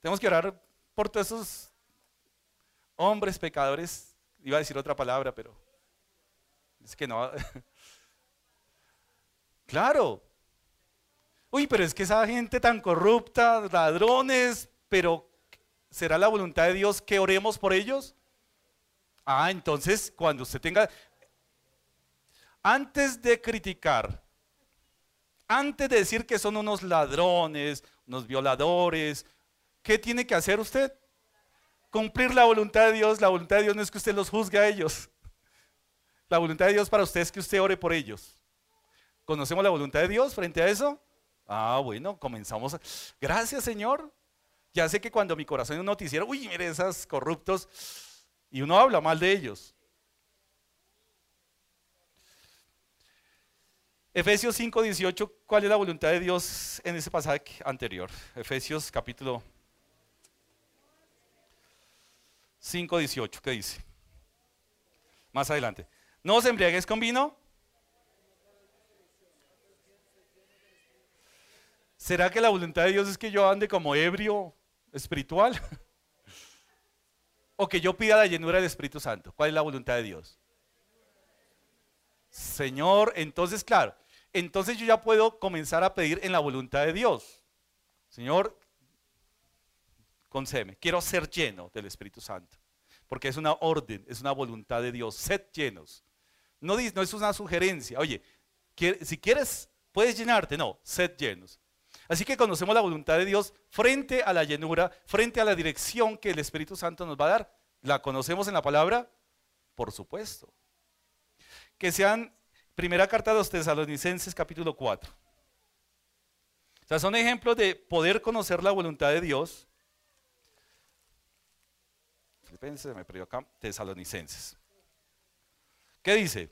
Tenemos que orar por todos esos hombres pecadores. Iba a decir otra palabra, pero es que no. claro. Uy, pero es que esa gente tan corrupta, ladrones, pero ¿será la voluntad de Dios que oremos por ellos? Ah, entonces cuando usted tenga, antes de criticar antes de decir que son unos ladrones, unos violadores, ¿qué tiene que hacer usted? Cumplir la voluntad de Dios. La voluntad de Dios no es que usted los juzgue a ellos. La voluntad de Dios para usted es que usted ore por ellos. ¿Conocemos la voluntad de Dios frente a eso? Ah, bueno, comenzamos. Gracias, Señor. Ya sé que cuando mi corazón es un noticiero, uy, mire, esos corruptos, y uno habla mal de ellos. Efesios 5, 18, ¿cuál es la voluntad de Dios en ese pasaje anterior? Efesios capítulo 5, 18, ¿qué dice? Más adelante. ¿No os embriagues con vino? ¿Será que la voluntad de Dios es que yo ande como ebrio espiritual? ¿O que yo pida la llenura del Espíritu Santo? ¿Cuál es la voluntad de Dios? Señor, entonces, claro, entonces yo ya puedo comenzar a pedir en la voluntad de Dios. Señor, concédeme, quiero ser lleno del Espíritu Santo, porque es una orden, es una voluntad de Dios, sed llenos. No, no es una sugerencia, oye, si quieres, puedes llenarte, no, sed llenos. Así que conocemos la voluntad de Dios frente a la llenura, frente a la dirección que el Espíritu Santo nos va a dar. ¿La conocemos en la palabra? Por supuesto que sean primera carta de los tesalonicenses capítulo 4. O sea, son ejemplos de poder conocer la voluntad de Dios. Filipenses, me perdió acá, tesalonicenses. ¿Qué dice?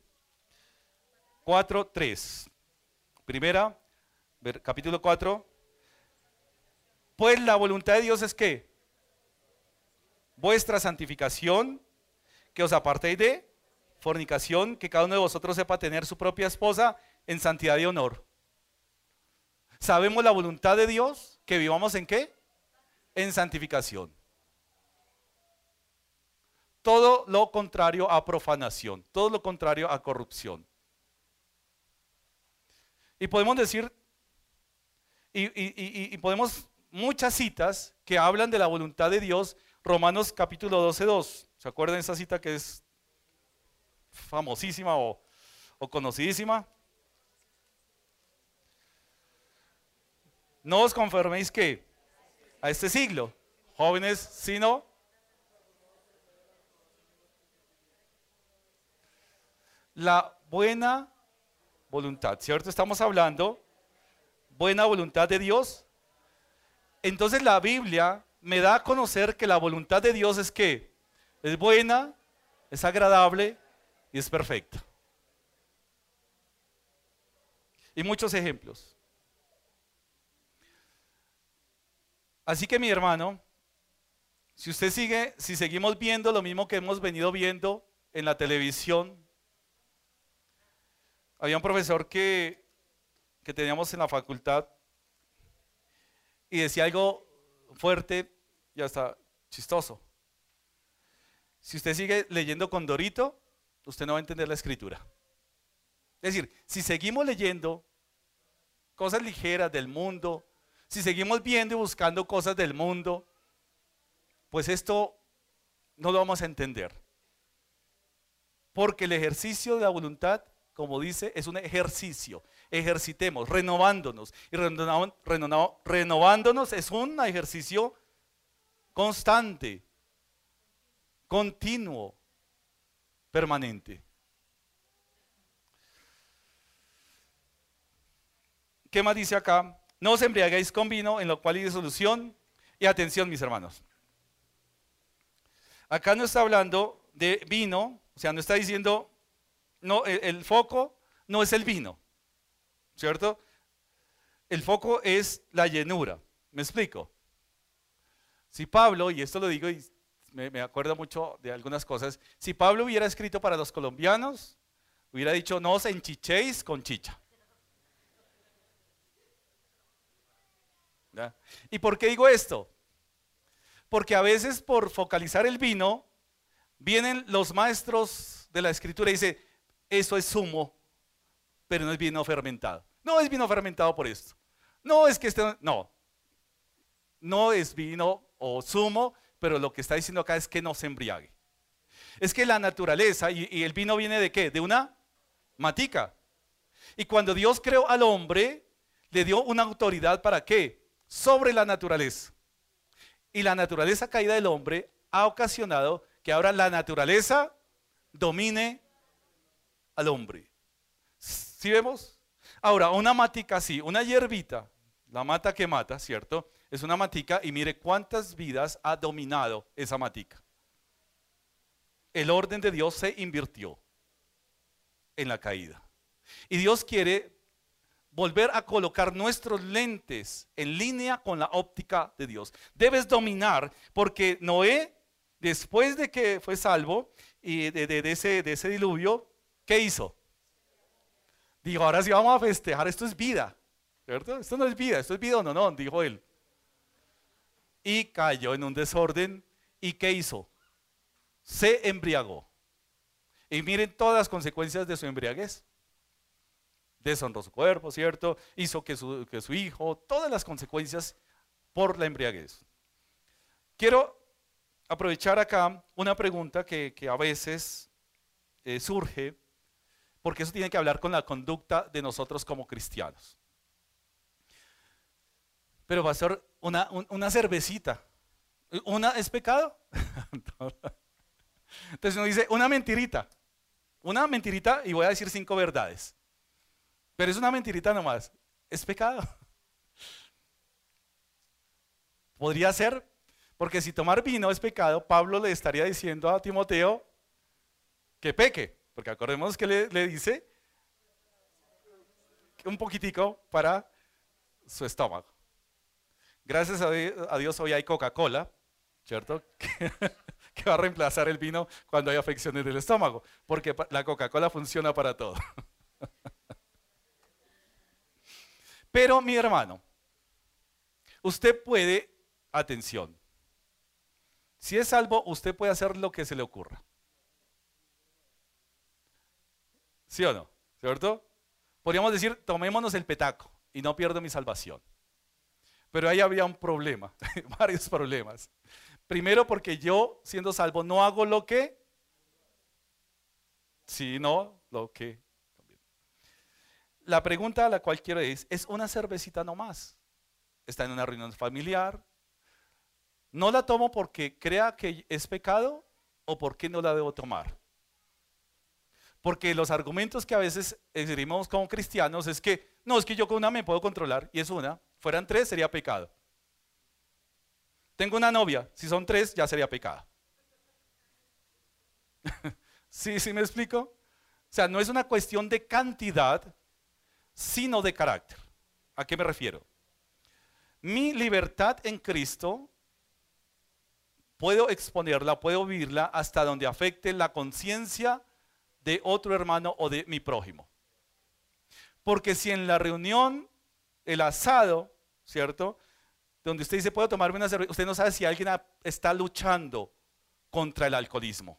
4, 3. Primera, capítulo 4. Pues la voluntad de Dios es que vuestra santificación, que os apartéis de fornicación, que cada uno de vosotros sepa tener su propia esposa en santidad y honor. ¿Sabemos la voluntad de Dios? ¿Que vivamos en qué? En santificación. Todo lo contrario a profanación, todo lo contrario a corrupción. Y podemos decir, y, podemos muchas citas que hablan de la voluntad de Dios. Romanos capítulo 12, 2. ¿Se acuerdan de esa cita que es famosísima o, conocidísima? No os conforméis que a este siglo, jóvenes, sino la buena voluntad, ¿cierto? Estamos hablando buena voluntad de Dios. Entonces la Biblia me da a conocer que la voluntad de Dios es que es buena, es agradable y es perfecta. Y muchos ejemplos. Así que mi hermano, si usted sigue, si seguimos viendo lo mismo que hemos venido viendo en la televisión, había un profesor que, que teníamos en la facultad y decía algo fuerte y hasta chistoso. Si usted sigue leyendo con Dorito, usted no va a entender la escritura. Es decir, si seguimos leyendo cosas ligeras del mundo, si seguimos viendo y buscando cosas del mundo, pues esto no lo vamos a entender. Porque el ejercicio de la voluntad, como dice, es un ejercicio. Ejercitemos, renovándonos. Y renovándonos es un ejercicio constante, continuo, permanente. ¿Qué más dice acá? No os embriaguéis con vino, en lo cual hay disolución. Y atención, mis hermanos. Acá no está hablando de vino, o sea, no está diciendo, no, el, foco no es el vino, ¿cierto? El foco es la llenura. ¿Me explico? Si Pablo, y esto lo digo y me, acuerdo mucho de algunas cosas, si Pablo hubiera escrito para los colombianos, hubiera dicho, no os enchichéis con chicha. ¿Y por qué digo esto? Porque a veces por focalizar el vino, vienen los maestros de la escritura y dicen, eso es zumo, pero no es vino fermentado. No es vino fermentado por esto. No es que este, no, no es vino o zumo, pero lo que está diciendo acá es que no se embriague. Es que la naturaleza, y, el vino viene de qué? De una matica. Y cuando Dios creó al hombre, le dio una autoridad para qué? sobre la naturaleza. Y la naturaleza caída del hombre ha ocasionado que ahora la naturaleza domine al hombre. ¿Sí vemos? Ahora, una matica así, una hierbita, la mata que mata, ¿cierto? Es una matica y mire cuántas vidas ha dominado esa matica. El orden de Dios se invirtió en la caída. Y Dios quiere volver a colocar nuestros lentes en línea con la óptica de Dios. Debes dominar, porque Noé, después de que fue salvo y de, ese, de ese diluvio, ¿qué hizo? Dijo, ahora sí vamos a festejar, esto es vida, ¿cierto? Esto no es vida, esto es vida no, no, dijo él. Y cayó en un desorden, ¿y qué hizo? Se embriagó. Y miren todas las consecuencias de su embriaguez deshonró su cuerpo, ¿cierto? Hizo que su, que su hijo, todas las consecuencias por la embriaguez. Quiero aprovechar acá una pregunta que, a veces eh, surge, porque eso tiene que hablar con la conducta de nosotros como cristianos. Pero va una, una cervecita. ¿Una es pecado? Entonces uno dice, una mentirita. Una mentirita y voy a decir cinco verdades. Pero es una mentirita nomás. Es pecado. Podría ser, porque si tomar vino es pecado, Pablo le estaría diciendo a Timoteo que peque. Porque acordemos que le dice un poquitico para su estómago. Gracias a Dios hoy hay Coca-Cola, ¿cierto? que va a reemplazar el vino cuando hay afecciones del estómago, porque la Coca-Cola funciona para todo. Pero mi hermano, usted puede, atención, si es salvo, usted puede hacer lo que se le ocurra. ¿Sí o no? ¿Cierto? Podríamos decir, tomémonos el petaco y no pierdo mi salvación. Pero ahí había un problema, varios problemas. Primero porque yo, siendo salvo, no hago lo que, sino lo que. La pregunta a la cual quiero es, ¿es una cervecita nomás? Está en una reunión familiar. No la tomo porque crea que es pecado o porque no la debo tomar. Porque los argumentos que a veces esgrimimos como cristianos es que, no, es que yo con una me puedo controlar y es una, fueran tres sería pecado. Tengo una novia, si son tres ya sería pecado. ¿Sí, sí me explico? O sea, no es una cuestión de cantidad, sino de carácter. ¿A qué me refiero? Mi libertad en Cristo puedo exponerla, puedo vivirla hasta donde afecte la conciencia de otro hermano o de mi prójimo. Porque si en la reunión, el asado, ¿cierto? Donde usted dice, puedo tomarme una cerveza, usted no sabe si alguien está luchando contra el alcoholismo.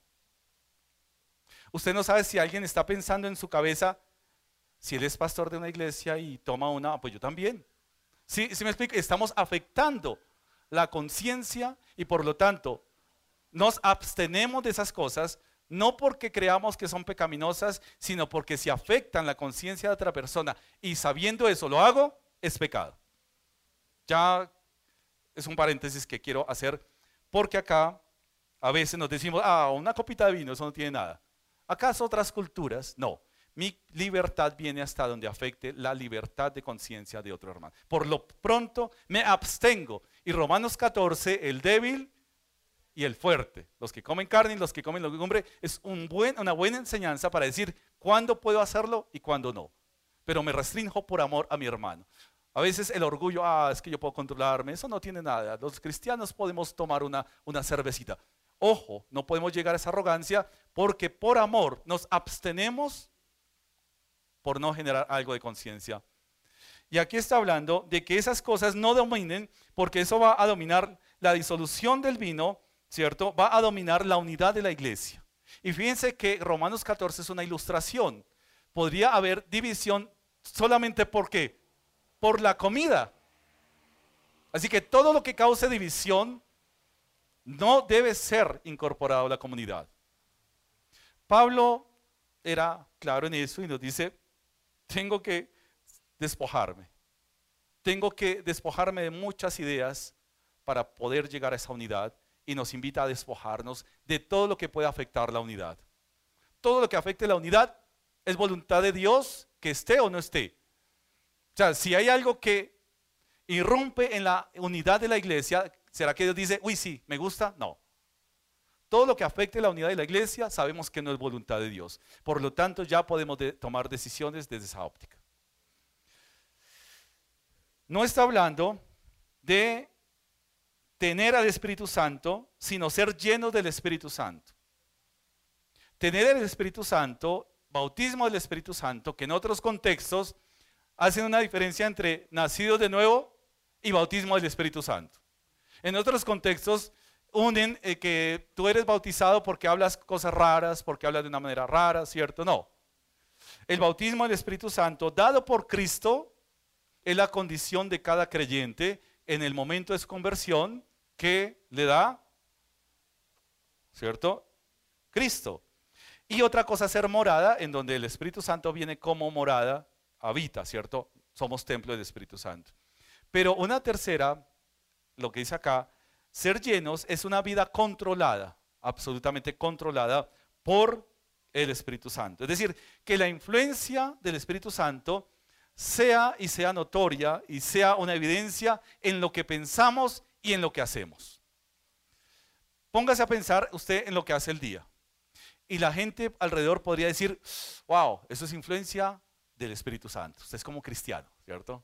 Usted no sabe si alguien está pensando en su cabeza, si él es pastor de una iglesia y toma una, pues yo también. Si ¿Sí, me explico? Estamos afectando la conciencia y por lo tanto nos abstenemos de esas cosas no porque creamos que son pecaminosas, sino porque si afectan la conciencia de otra persona y sabiendo eso lo hago, es pecado. Ya es un paréntesis que quiero hacer, porque acá a veces nos decimos, ah, una copita de vino, eso no tiene nada. ¿Acaso otras culturas? No. Mi libertad viene hasta donde afecte la libertad de conciencia de otro hermano. Por lo pronto me abstengo. Y Romanos 14, el débil y el fuerte. Los que comen carne y los que comen legumbre es un buen, una buena enseñanza para decir cuándo puedo hacerlo y cuándo no. Pero me restringo por amor a mi hermano. A veces el orgullo, ah, es que yo puedo controlarme, eso no tiene nada. Los cristianos podemos tomar una, una cervecita. Ojo, no podemos llegar a esa arrogancia porque por amor nos abstenemos por no generar algo de conciencia. Y aquí está hablando de que esas cosas no dominen porque eso va a dominar la disolución del vino ¿cierto? Va a dominar la unidad de la iglesia. Y fíjense que Romanos 14 es una ilustración. Podría haber división solamente por qué? Por la comida. Así que todo lo que cause división no debe ser incorporado a la comunidad. Pablo era claro en eso y nos dice, tengo que despojarme. Tengo que despojarme de muchas ideas para poder llegar a esa unidad y nos invita a despojarnos de todo lo que puede afectar la unidad. Todo lo que afecte la unidad es voluntad de Dios que esté o no esté. Sea, si hay algo que irrumpe en la unidad de la iglesia, ¿será que Dios dice, uy, sí, me gusta? No. Todo lo que afecte la unidad de la iglesia sabemos que no es voluntad de Dios. Por lo tanto, ya podemos tomar decisiones desde esa óptica. No está hablando de tener al Espíritu Santo, sino ser llenos del Espíritu Santo. Tener el Espíritu Santo, bautismo del Espíritu Santo, que en otros contextos hacen una diferencia entre nacido de nuevo y bautismo del Espíritu Santo. En otros contextos unen eh, que tú eres bautizado porque hablas cosas raras, porque hablas de una manera rara, ¿cierto? No. El bautismo del Espíritu Santo, dado por Cristo, es la condición de cada creyente en el momento de su conversión que le da, ¿cierto? Cristo. Y otra cosa, ser morada, en donde el Espíritu Santo viene como morada, habita, ¿cierto? Somos templo del Espíritu Santo. Pero una tercera, lo que dice acá, ser llenos es una vida controlada, absolutamente controlada por el Espíritu Santo. Es decir, que la influencia del Espíritu Santo sea y sea notoria y sea una evidencia en lo que pensamos y en lo que hacemos. Póngase a pensar usted en lo que hace el día. Y la gente alrededor podría decir, wow, eso es influencia del Espíritu Santo. Usted es como cristiano, ¿cierto?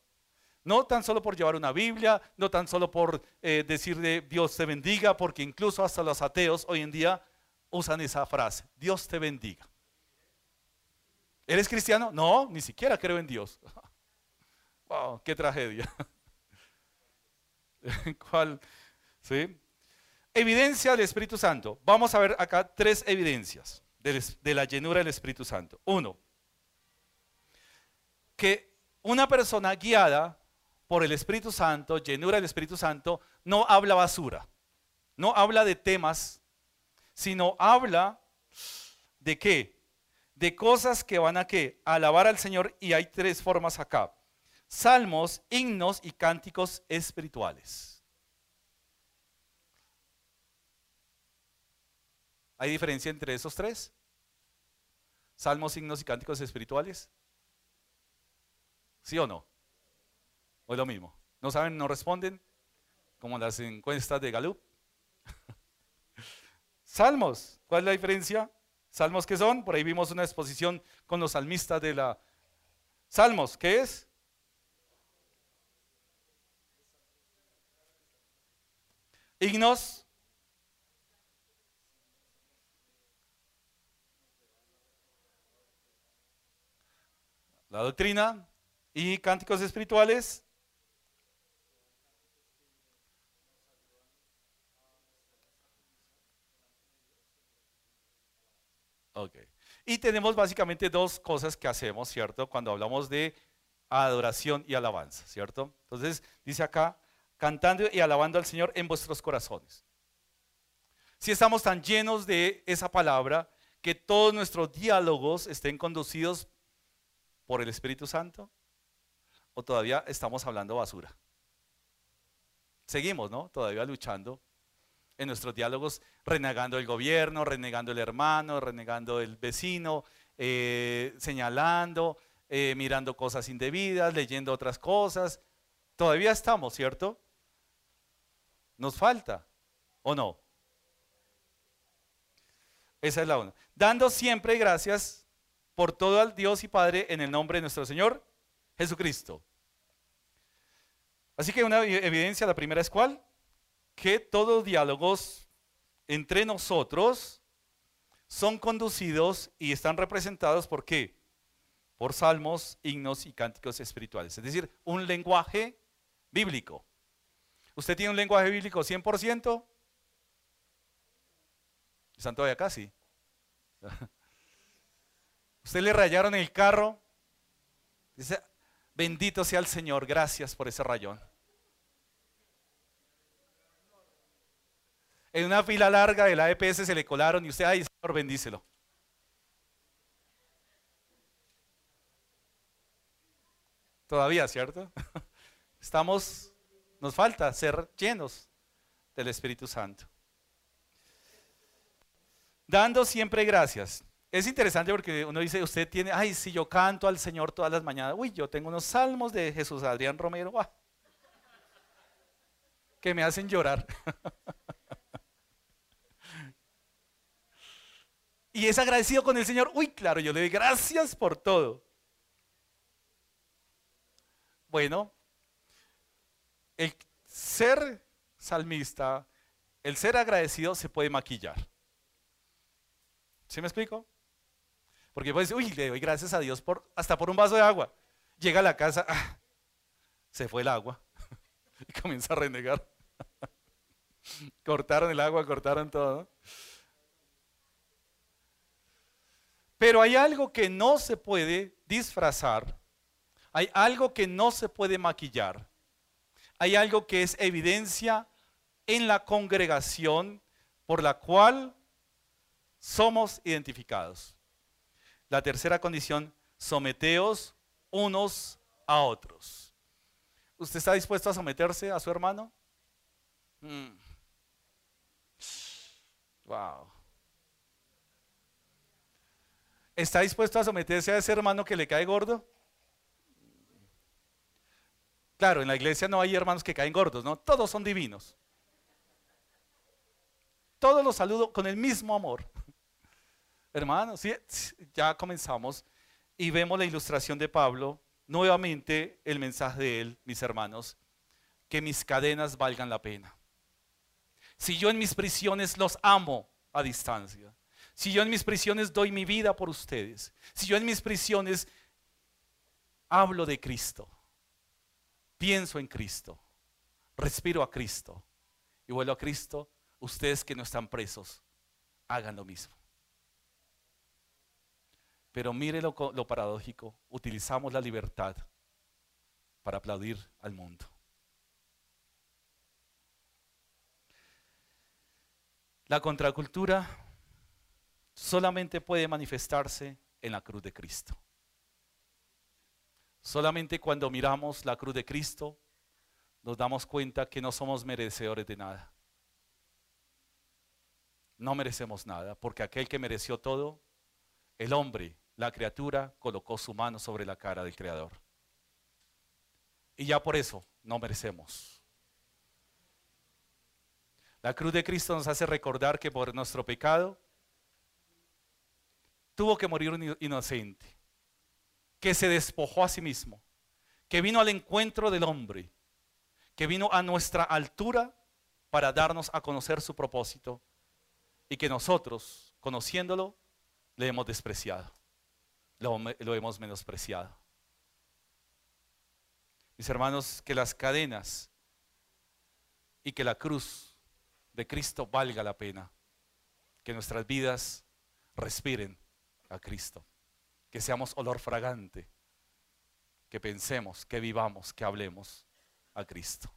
No tan solo por llevar una Biblia, no tan solo por eh, decirle Dios te bendiga, porque incluso hasta los ateos hoy en día usan esa frase, Dios te bendiga. ¿Eres cristiano? No, ni siquiera creo en Dios. wow, qué tragedia. ¿Cuál? ¿Sí? Evidencia del Espíritu Santo. Vamos a ver acá tres evidencias de la llenura del Espíritu Santo. Uno, que una persona guiada por el Espíritu Santo, llenura del Espíritu Santo, no habla basura, no habla de temas, sino habla de qué? De cosas que van a qué? alabar al Señor y hay tres formas acá. Salmos, himnos y cánticos espirituales. ¿Hay diferencia entre esos tres? Salmos, himnos y cánticos espirituales. ¿Sí o no? ¿O es lo mismo? ¿No saben, no responden? Como las encuestas de Gallup. Salmos, ¿cuál es la diferencia? Salmos qué son, por ahí vimos una exposición con los salmistas de la... Salmos, ¿qué es? Himnos. La doctrina y cánticos espirituales. Ok. Y tenemos básicamente dos cosas que hacemos, ¿cierto? Cuando hablamos de adoración y alabanza, ¿cierto? Entonces, dice acá, cantando y alabando al Señor en vuestros corazones. Si estamos tan llenos de esa palabra, que todos nuestros diálogos estén conducidos por el Espíritu Santo, o todavía estamos hablando basura. Seguimos, ¿no? Todavía luchando en nuestros diálogos, renegando el gobierno, renegando el hermano, renegando el vecino, eh, señalando, eh, mirando cosas indebidas, leyendo otras cosas. Todavía estamos, ¿cierto? Nos falta, ¿o no? Esa es la una. Dando siempre gracias por todo al Dios y Padre en el nombre de nuestro Señor Jesucristo. Así que una evidencia, la primera es cuál? Que todos diálogos entre nosotros son conducidos y están representados por qué? Por salmos, himnos y cánticos espirituales. Es decir, un lenguaje bíblico. ¿Usted tiene un lenguaje bíblico 100%? ¿Están todavía casi? ¿Usted le rayaron el carro? Bendito sea el Señor, gracias por ese rayón. En una fila larga de la EPS se le colaron y usted, ay Señor, bendícelo. Todavía, ¿cierto? Estamos nos falta ser llenos del Espíritu Santo. Dando siempre gracias. Es interesante porque uno dice, usted tiene, ay, si yo canto al Señor todas las mañanas, uy, yo tengo unos salmos de Jesús Adrián Romero, que me hacen llorar. y es agradecido con el Señor, uy, claro, yo le doy gracias por todo. Bueno, el ser salmista, el ser agradecido se puede maquillar. ¿Sí me explico? Porque decir, uy, le doy gracias a Dios por, hasta por un vaso de agua. Llega a la casa, ah, se fue el agua. y comienza a renegar. cortaron el agua, cortaron todo. Pero hay algo que no se puede disfrazar. Hay algo que no se puede maquillar hay algo que es evidencia en la congregación por la cual somos identificados. La tercera condición, someteos unos a otros. ¿Usted está dispuesto a someterse a su hermano? Mm. Wow. ¿Está dispuesto a someterse a ese hermano que le cae gordo? Claro, en la iglesia no hay hermanos que caen gordos, ¿no? Todos son divinos. Todos los saludo con el mismo amor. Hermanos, ya comenzamos y vemos la ilustración de Pablo. Nuevamente el mensaje de él, mis hermanos, que mis cadenas valgan la pena. Si yo en mis prisiones los amo a distancia, si yo en mis prisiones doy mi vida por ustedes, si yo en mis prisiones hablo de Cristo, pienso en Cristo, respiro a Cristo y vuelvo a Cristo, ustedes que no están presos, hagan lo mismo. Pero mire lo, paradójico, utilizamos la libertad para aplaudir al mundo. La contracultura solamente puede manifestarse en la cruz de Cristo. Solamente cuando miramos la cruz de Cristo nos damos cuenta que no somos merecedores de nada. No merecemos nada, porque aquel que mereció todo, el hombre, la criatura, colocó su mano sobre la cara del Creador. Y ya por eso no merecemos. La cruz de Cristo nos hace recordar que por nuestro pecado tuvo que morir un inocente, que se despojó a sí mismo, que vino al encuentro del hombre, que vino a nuestra altura para darnos a conocer su propósito y que nosotros, conociéndolo, le hemos despreciado, lo, hemos menospreciado. Mis hermanos, que las cadenas y que la cruz de Cristo valga la pena, que nuestras vidas respiren a Cristo, que seamos olor fragante, que pensemos, que vivamos, que hablemos a Cristo.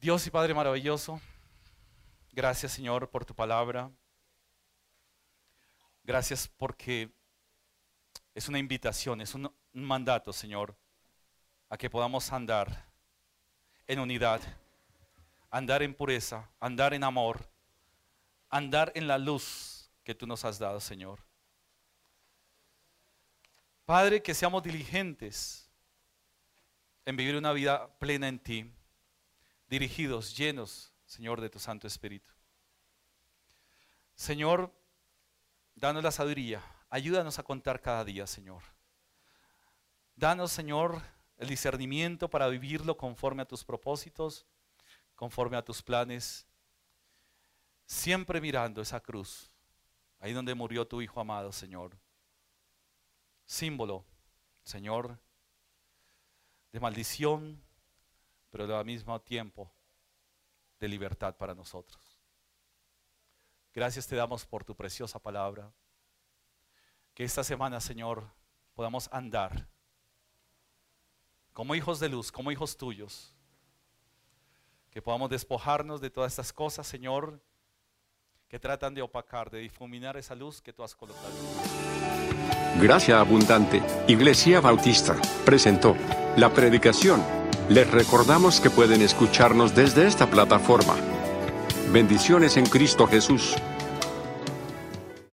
Dios y Padre maravilloso, gracias Señor por tu palabra. Gracias porque es una invitación, es un, mandato, Señor, a que podamos andar en unidad, andar en pureza, andar en amor, andar en la luz que tú nos has dado, Señor. Padre, que seamos diligentes en vivir una vida plena en ti, dirigidos, llenos, Señor, de tu Santo Espíritu. Señor, danos la sabiduría, ayúdanos a contar cada día, Señor. Danos, Señor, el discernimiento para vivirlo conforme a tus propósitos, conforme a tus planes, siempre mirando esa cruz, ahí donde murió tu Hijo amado, Señor. Símbolo, Señor, de maldición, pero al mismo tiempo de libertad para nosotros. Gracias te damos por tu preciosa palabra. Que esta semana, Señor, podamos andar como hijos de luz, como hijos tuyos. Que podamos despojarnos de todas estas cosas, Señor, que tratan de opacar, de difuminar esa luz que tú has colocado. Gracia Abundante, Iglesia Bautista, presentó la predicación. Les recordamos que pueden escucharnos desde esta plataforma. Bendiciones en Cristo Jesús.